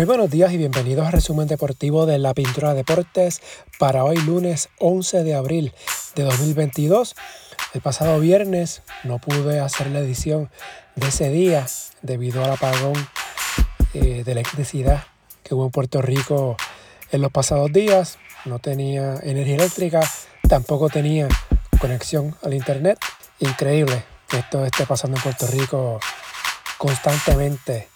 Muy buenos días y bienvenidos al resumen deportivo de la Pintura Deportes para hoy lunes 11 de abril de 2022. El pasado viernes no pude hacer la edición de ese día debido al apagón eh, de electricidad que hubo en Puerto Rico en los pasados días. No tenía energía eléctrica, tampoco tenía conexión al internet. Increíble que esto esté pasando en Puerto Rico constantemente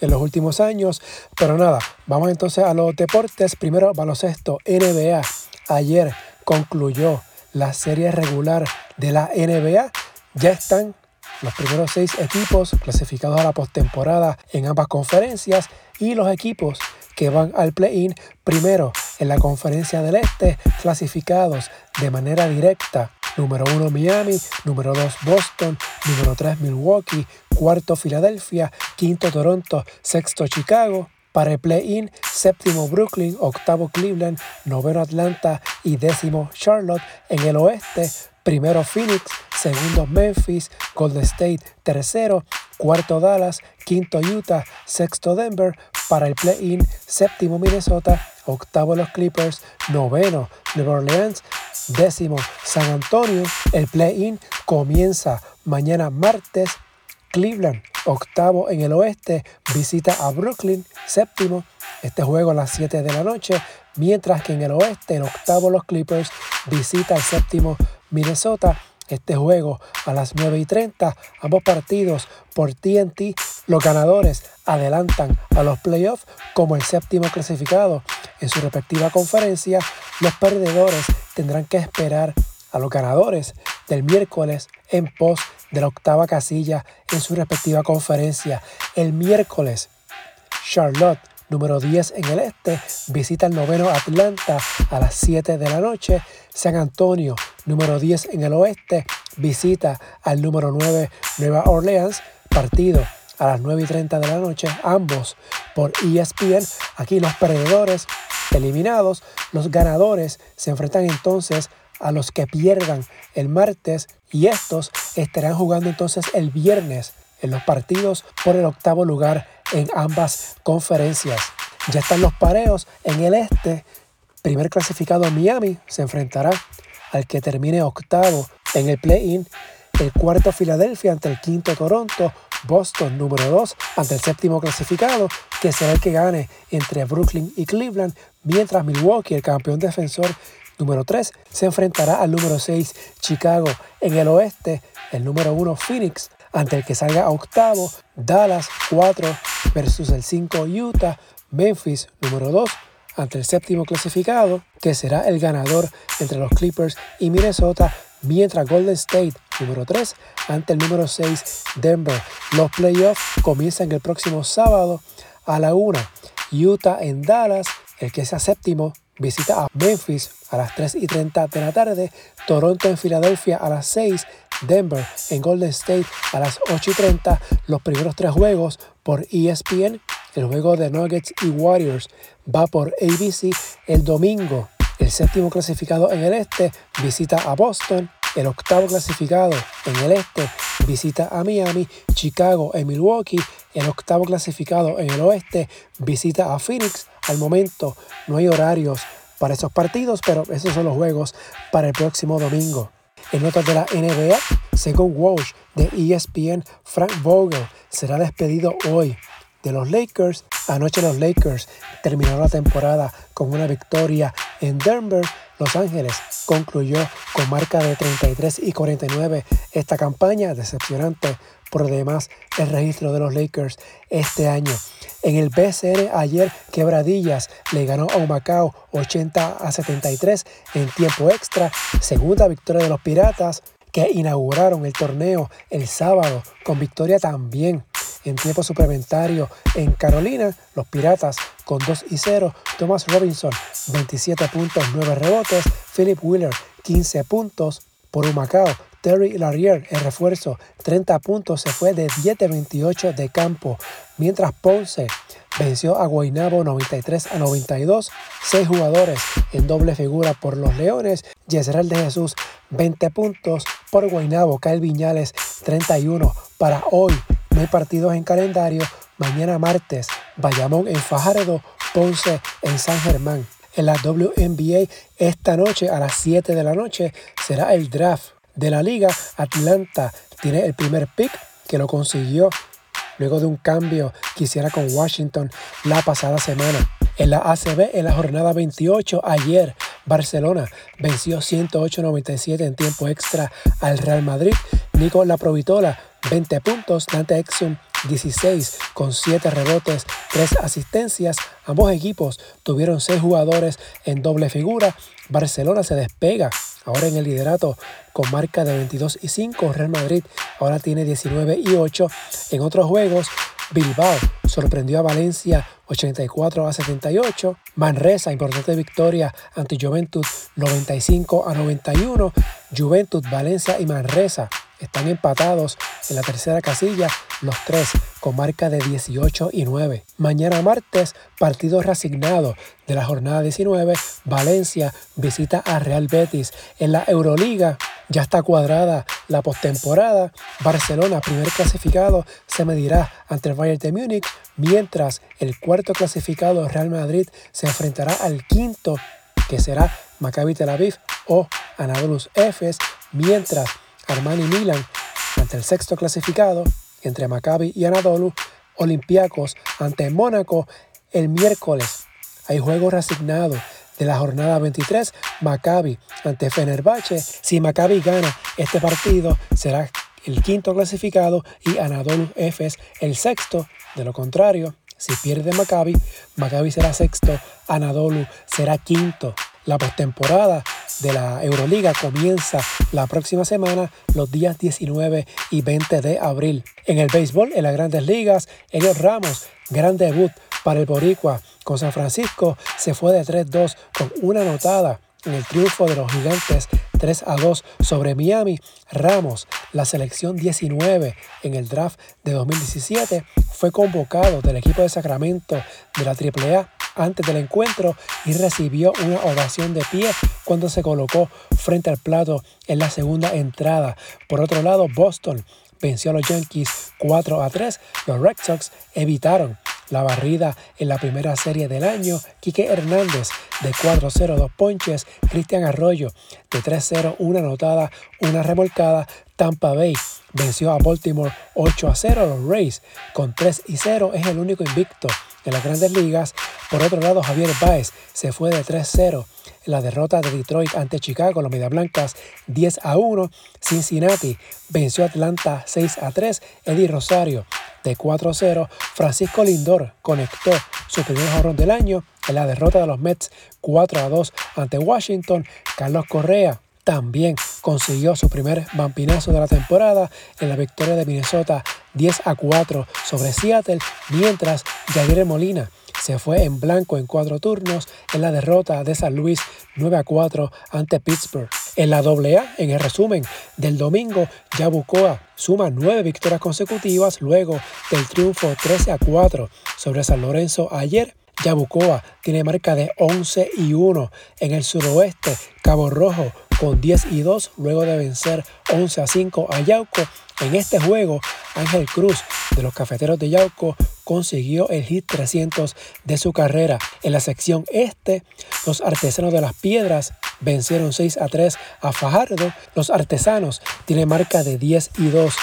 en los últimos años. Pero nada, vamos entonces a los deportes. Primero, baloncesto, NBA. Ayer concluyó la serie regular de la NBA. Ya están los primeros seis equipos clasificados a la postemporada en ambas conferencias y los equipos que van al play-in primero en la conferencia del este clasificados de manera directa. Número 1 Miami, número 2 Boston, número 3 Milwaukee, cuarto Filadelfia, quinto Toronto, sexto Chicago. Para el play-in, séptimo Brooklyn, octavo Cleveland, noveno Atlanta. Y décimo Charlotte. En el oeste, primero Phoenix, segundo Memphis, Golden State, tercero, cuarto Dallas, quinto Utah, sexto Denver. Para el play-in, séptimo Minnesota, octavo los Clippers, noveno New Orleans, décimo San Antonio. El play-in comienza mañana martes Cleveland, octavo en el oeste, visita a Brooklyn, séptimo. Este juego a las 7 de la noche, mientras que en el oeste, el octavo los Clippers visita al séptimo Minnesota. Este juego a las 9 y 30, ambos partidos por TNT. Los ganadores adelantan a los playoffs como el séptimo clasificado en su respectiva conferencia. Los perdedores tendrán que esperar a los ganadores del miércoles en pos de la octava casilla en su respectiva conferencia. El miércoles, Charlotte, número 10 en el este, visita el noveno Atlanta a las 7 de la noche. San Antonio, número 10 en el oeste, visita al número 9 Nueva Orleans. Partido a las 9 y 30 de la noche, ambos por ESPN. Aquí los perdedores eliminados, los ganadores se enfrentan entonces a los que pierdan el martes y estos estarán jugando entonces el viernes en los partidos por el octavo lugar en ambas conferencias. Ya están los pareos en el este. Primer clasificado Miami se enfrentará al que termine octavo en el play-in. El cuarto Filadelfia ante el quinto Toronto. Boston número 2 ante el séptimo clasificado, que será el que gane entre Brooklyn y Cleveland, mientras Milwaukee, el campeón defensor, Número 3 se enfrentará al número 6 Chicago. En el oeste, el número 1 Phoenix ante el que salga octavo Dallas 4 versus el 5 Utah. Memphis número 2 ante el séptimo clasificado, que será el ganador entre los Clippers y Minnesota, mientras Golden State número 3 ante el número 6 Denver. Los playoffs comienzan el próximo sábado a la 1. Utah en Dallas, el que sea séptimo visita a Memphis a las 3 y 30 de la tarde, Toronto en Filadelfia a las 6, Denver en Golden State a las 8 y 30, los primeros tres juegos por ESPN, el juego de Nuggets y Warriors va por ABC el domingo. El séptimo clasificado en el este visita a Boston, el octavo clasificado en el este visita a Miami, Chicago en Milwaukee, el octavo clasificado en el oeste visita a Phoenix. Al momento no hay horarios para esos partidos, pero esos son los juegos para el próximo domingo. En notas de la NBA, según Walsh de ESPN, Frank Vogel será despedido hoy de los Lakers. Anoche los Lakers terminaron la temporada con una victoria en Denver. Los Ángeles concluyó con marca de 33 y 49 esta campaña, decepcionante por demás el registro de los Lakers este año. En el BCN ayer Quebradillas le ganó a Macao 80 a 73 en tiempo extra, segunda victoria de los Piratas que inauguraron el torneo el sábado con victoria también en tiempo suplementario en Carolina, los Piratas con 2 y 0, Thomas Robinson 27 puntos, 9 rebotes, Philip Wheeler 15 puntos por Humacao Terry Larrier, el refuerzo, 30 puntos, se fue de 10 de 28 de campo, mientras Ponce venció a Guaynabo 93 a 92, 6 jugadores en doble figura por los Leones, Yesrel de Jesús 20 puntos por Guaynabo, Kyle Viñales 31 para hoy. No hay partidos en calendario, mañana martes Bayamón en Fajardo, Ponce en San Germán. En la WNBA esta noche a las 7 de la noche será el draft de la liga. Atlanta tiene el primer pick que lo consiguió luego de un cambio que hiciera con Washington la pasada semana. En la ACB, en la jornada 28, ayer Barcelona venció 108-97 en tiempo extra al Real Madrid. Nico La Provitola, 20 puntos. Dante Exum, 16 con 7 rebotes, 3 asistencias. Ambos equipos tuvieron 6 jugadores en doble figura. Barcelona se despega ahora en el liderato con marca de 22 y 5. Real Madrid ahora tiene 19 y 8. En otros juegos, Bilbao sorprendió a Valencia 84 a 78. Manresa, importante victoria ante Juventus 95 a 91. Juventus, Valencia y Manresa están empatados en la tercera casilla, los tres con marca de 18 y 9. Mañana martes, partido reasignado de la jornada 19, Valencia visita a Real Betis. En la Euroliga ya está cuadrada la postemporada. Barcelona, primer clasificado, se medirá ante el Bayern de Múnich, mientras el cuarto clasificado Real Madrid se enfrentará al quinto, que será Maccabi Tel Aviv o Anadolu Efes, mientras Armani Milan ante el sexto clasificado entre Maccabi y Anadolu, Olympiacos ante Mónaco el miércoles. Hay juego reasignado de la jornada 23, Maccabi ante Fenerbahce. Si Maccabi gana este partido, será el quinto clasificado y Anadolu Efes el sexto. De lo contrario, si pierde Maccabi, Maccabi será sexto, Anadolu será quinto. La postemporada de la Euroliga comienza la próxima semana, los días 19 y 20 de abril. En el béisbol, en las grandes ligas, Elliot Ramos, gran debut para el Boricua con San Francisco, se fue de 3-2 con una anotada en el triunfo de los gigantes 3 a 2 sobre Miami, Ramos, la selección 19 en el draft de 2017, fue convocado del equipo de Sacramento de la AAA antes del encuentro y recibió una ovación de pie cuando se colocó frente al plato en la segunda entrada. Por otro lado, Boston venció a los Yankees 4 a 3. Los Red Sox evitaron la barrida en la primera serie del año. Quique Hernández de 4-0, dos ponches. Cristian Arroyo de 3-0, una anotada, una remolcada. Tampa Bay venció a Baltimore 8 a 0. Los Rays con 3 y 0 es el único invicto en las grandes ligas. Por otro lado, Javier Baez se fue de 3-0 en la derrota de Detroit ante Chicago, los Media Blancas 10 a 1. Cincinnati venció a Atlanta 6 a 3. Eddie Rosario de 4 0. Francisco Lindor conectó su primer jorrón del año en la derrota de los Mets 4 a 2 ante Washington. Carlos Correa también consiguió su primer vampinazo de la temporada en la victoria de Minnesota 10 a 4 sobre Seattle, mientras Javier Molina se fue en blanco en cuatro turnos en la derrota de San Luis 9 a 4 ante Pittsburgh. En la AA, en el resumen del domingo, Yabucoa suma nueve victorias consecutivas luego del triunfo 13 a 4 sobre San Lorenzo ayer. Yabucoa tiene marca de 11 y 1 en el suroeste. Cabo Rojo con 10 y 2 luego de vencer 11 a 5 a Yauco. En este juego, Ángel Cruz de los Cafeteros de Yauco consiguió el hit 300 de su carrera. En la sección este, los artesanos de las piedras vencieron 6 a 3 a Fajardo. Los artesanos tienen marca de 10 y 2,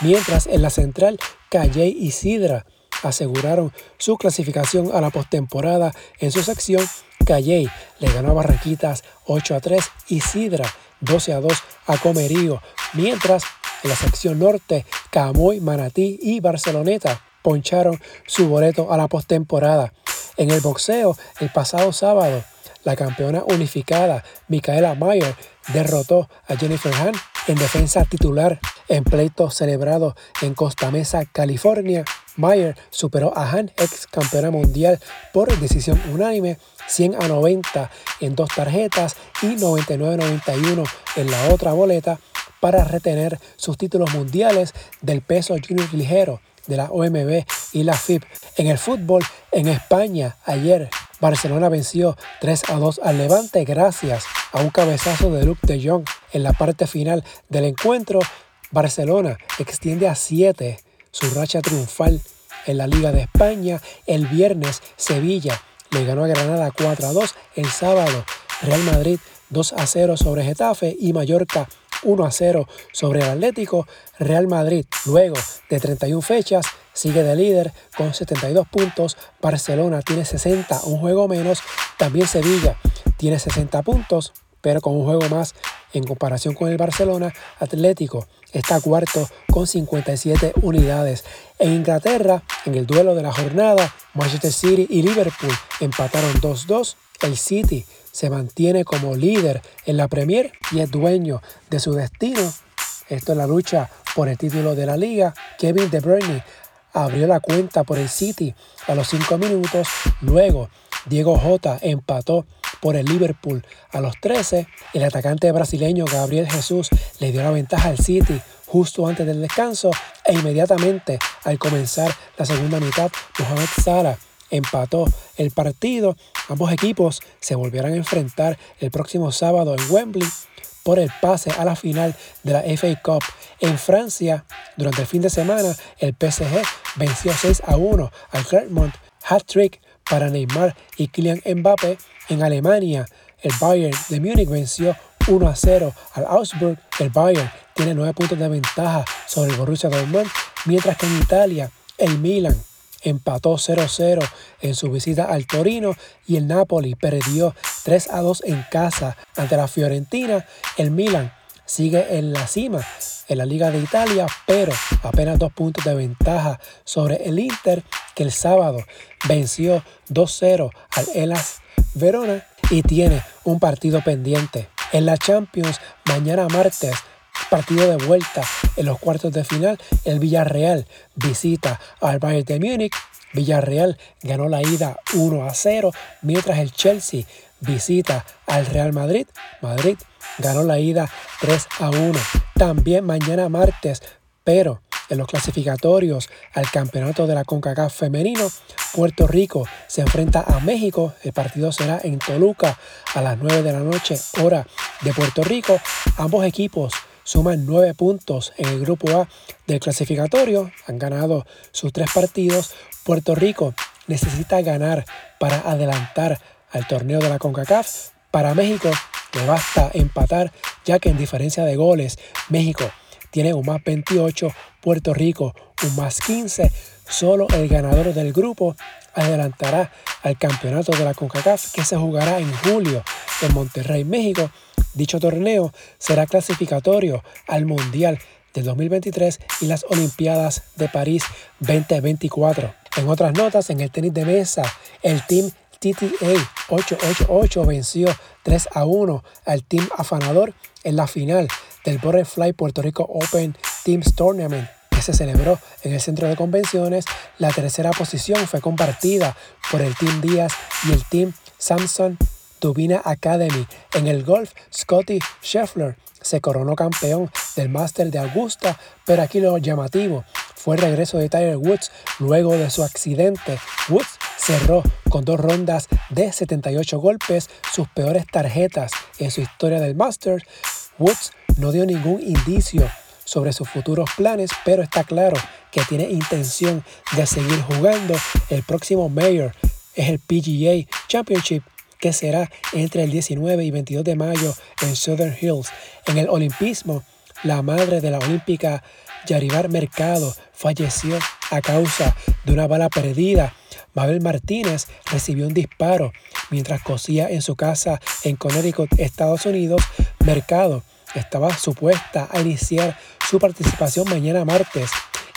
mientras en la central, Calle y Sidra aseguraron su clasificación a la postemporada en su sección. Calley le ganó a Barranquitas 8 a 3 y Sidra 12 a 2 a Comerío, mientras en la sección norte Camoy, Manatí y Barceloneta poncharon su boleto a la postemporada. En el boxeo, el pasado sábado, la campeona unificada Micaela Mayer derrotó a Jennifer Hahn en defensa titular en pleito celebrado en Costa Mesa, California. Mayer superó a Han, ex campeona mundial, por decisión unánime 100 a 90 en dos tarjetas y 99-91 en la otra boleta para retener sus títulos mundiales del peso junior ligero de la OMB y la FIB. En el fútbol, en España, ayer Barcelona venció 3 a 2 al Levante gracias a un cabezazo de Luke de Jong en la parte final del encuentro. Barcelona extiende a 7 su racha triunfal en la Liga de España. El viernes Sevilla le ganó a Granada 4 a 2. El sábado Real Madrid 2 a 0 sobre Getafe y Mallorca 1 a 0 sobre el Atlético. Real Madrid, luego de 31 fechas, sigue de líder con 72 puntos. Barcelona tiene 60, un juego menos. También Sevilla tiene 60 puntos, pero con un juego más en comparación con el Barcelona. Atlético está cuarto con 57 unidades. En Inglaterra, en el duelo de la jornada, Manchester City y Liverpool empataron 2-2. El City se mantiene como líder en la Premier y es dueño de su destino. Esto es la lucha por el título de la liga. Kevin De Bruyne abrió la cuenta por el City a los 5 minutos. Luego, Diego Jota empató por el Liverpool a los 13. El atacante brasileño Gabriel Jesús le dio la ventaja al City justo antes del descanso e inmediatamente al comenzar la segunda mitad, Mohamed Salah empató el partido. Ambos equipos se volverán a enfrentar el próximo sábado en Wembley por el pase a la final de la FA Cup. En Francia, durante el fin de semana, el PSG venció 6 a 1 al Clermont, hat-trick para Neymar y Kylian Mbappé. En Alemania, el Bayern de Múnich venció 1 a 0 al Augsburg. El Bayern tiene 9 puntos de ventaja sobre el Borussia Dortmund, mientras que en Italia, el Milan empató 0-0 en su visita al Torino y el Napoli perdió 3 2 en casa ante la Fiorentina. El Milan sigue en la cima en la Liga de Italia, pero apenas dos puntos de ventaja sobre el Inter, que el sábado venció 2-0 al Elas Verona y tiene un partido pendiente. En la Champions, mañana martes, partido de vuelta en los cuartos de final, el Villarreal visita al Bayern de Múnich. Villarreal ganó la ida 1 a 0, mientras el Chelsea visita al Real Madrid. Madrid ganó la ida 3 a 1. También mañana martes, pero en los clasificatorios al campeonato de la CONCACAF femenino, Puerto Rico se enfrenta a México. El partido será en Toluca a las 9 de la noche, hora de Puerto Rico. Ambos equipos suman 9 puntos en el grupo A del clasificatorio. Han ganado sus tres partidos. Puerto Rico necesita ganar para adelantar al torneo de la CONCACAF. Para México le basta empatar, ya que en diferencia de goles, México tiene un más 28, Puerto Rico un más 15. Solo el ganador del grupo adelantará al campeonato de la CONCACAF que se jugará en julio en Monterrey, México. Dicho torneo será clasificatorio al Mundial del 2023 y las Olimpiadas de París 2024. En otras notas, en el tenis de mesa, el Team TTA 888 venció 3 a 1 al Team Afanador en la final del Butterfly Puerto Rico Open Teams Tournament que se celebró en el centro de convenciones. La tercera posición fue compartida por el Team Díaz y el Team Samson Dubina Academy. En el golf, Scotty Scheffler se coronó campeón del Master de Augusta, pero aquí lo llamativo fue el regreso de Tiger Woods luego de su accidente. Woods cerró con dos rondas de 78 golpes, sus peores tarjetas en su historia del Masters. Woods no dio ningún indicio sobre sus futuros planes, pero está claro que tiene intención de seguir jugando. El próximo Mayor es el PGA Championship que será entre el 19 y 22 de mayo en Southern Hills. En el Olimpismo, la madre de la olímpica Yaribar Mercado falleció a causa de una bala perdida. Mabel Martínez recibió un disparo mientras cosía en su casa en Connecticut, Estados Unidos. Mercado estaba supuesta a iniciar su participación mañana martes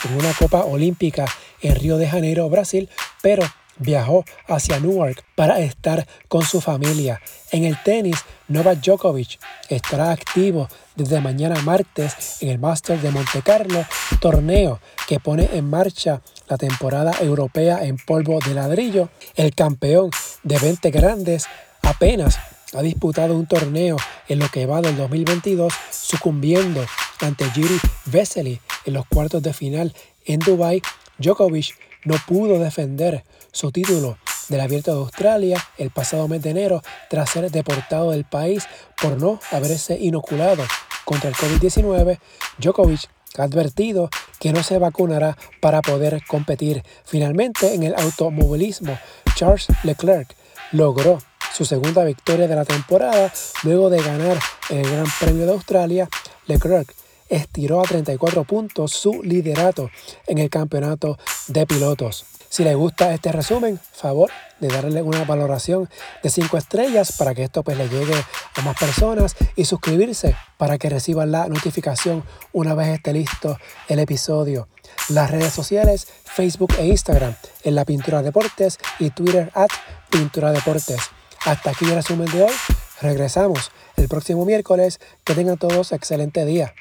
en una Copa Olímpica en Río de Janeiro, Brasil, pero viajó hacia Newark para estar con su familia. En el tenis, Novak Djokovic estará activo desde mañana martes en el Masters de Monte Carlo, torneo que pone en marcha la temporada europea en polvo de ladrillo. El campeón de 20 grandes apenas ha disputado un torneo en lo que va del 2022, sucumbiendo ante Giri Vesely en los cuartos de final en Dubai. Djokovic no pudo defender su título del Abierto de Australia el pasado mes de enero tras ser deportado del país por no haberse inoculado contra el COVID-19. Djokovic ha advertido que no se vacunará para poder competir. Finalmente, en el automovilismo, Charles Leclerc logró su segunda victoria de la temporada luego de ganar el Gran Premio de Australia. Leclerc estiró a 34 puntos su liderato en el campeonato de pilotos. Si les gusta este resumen, favor de darle una valoración de 5 estrellas para que esto pues le llegue a más personas y suscribirse para que reciban la notificación una vez esté listo el episodio. Las redes sociales, Facebook e Instagram en la Pintura Deportes y Twitter at Pintura Deportes. Hasta aquí el resumen de hoy. Regresamos el próximo miércoles. Que tengan todos excelente día.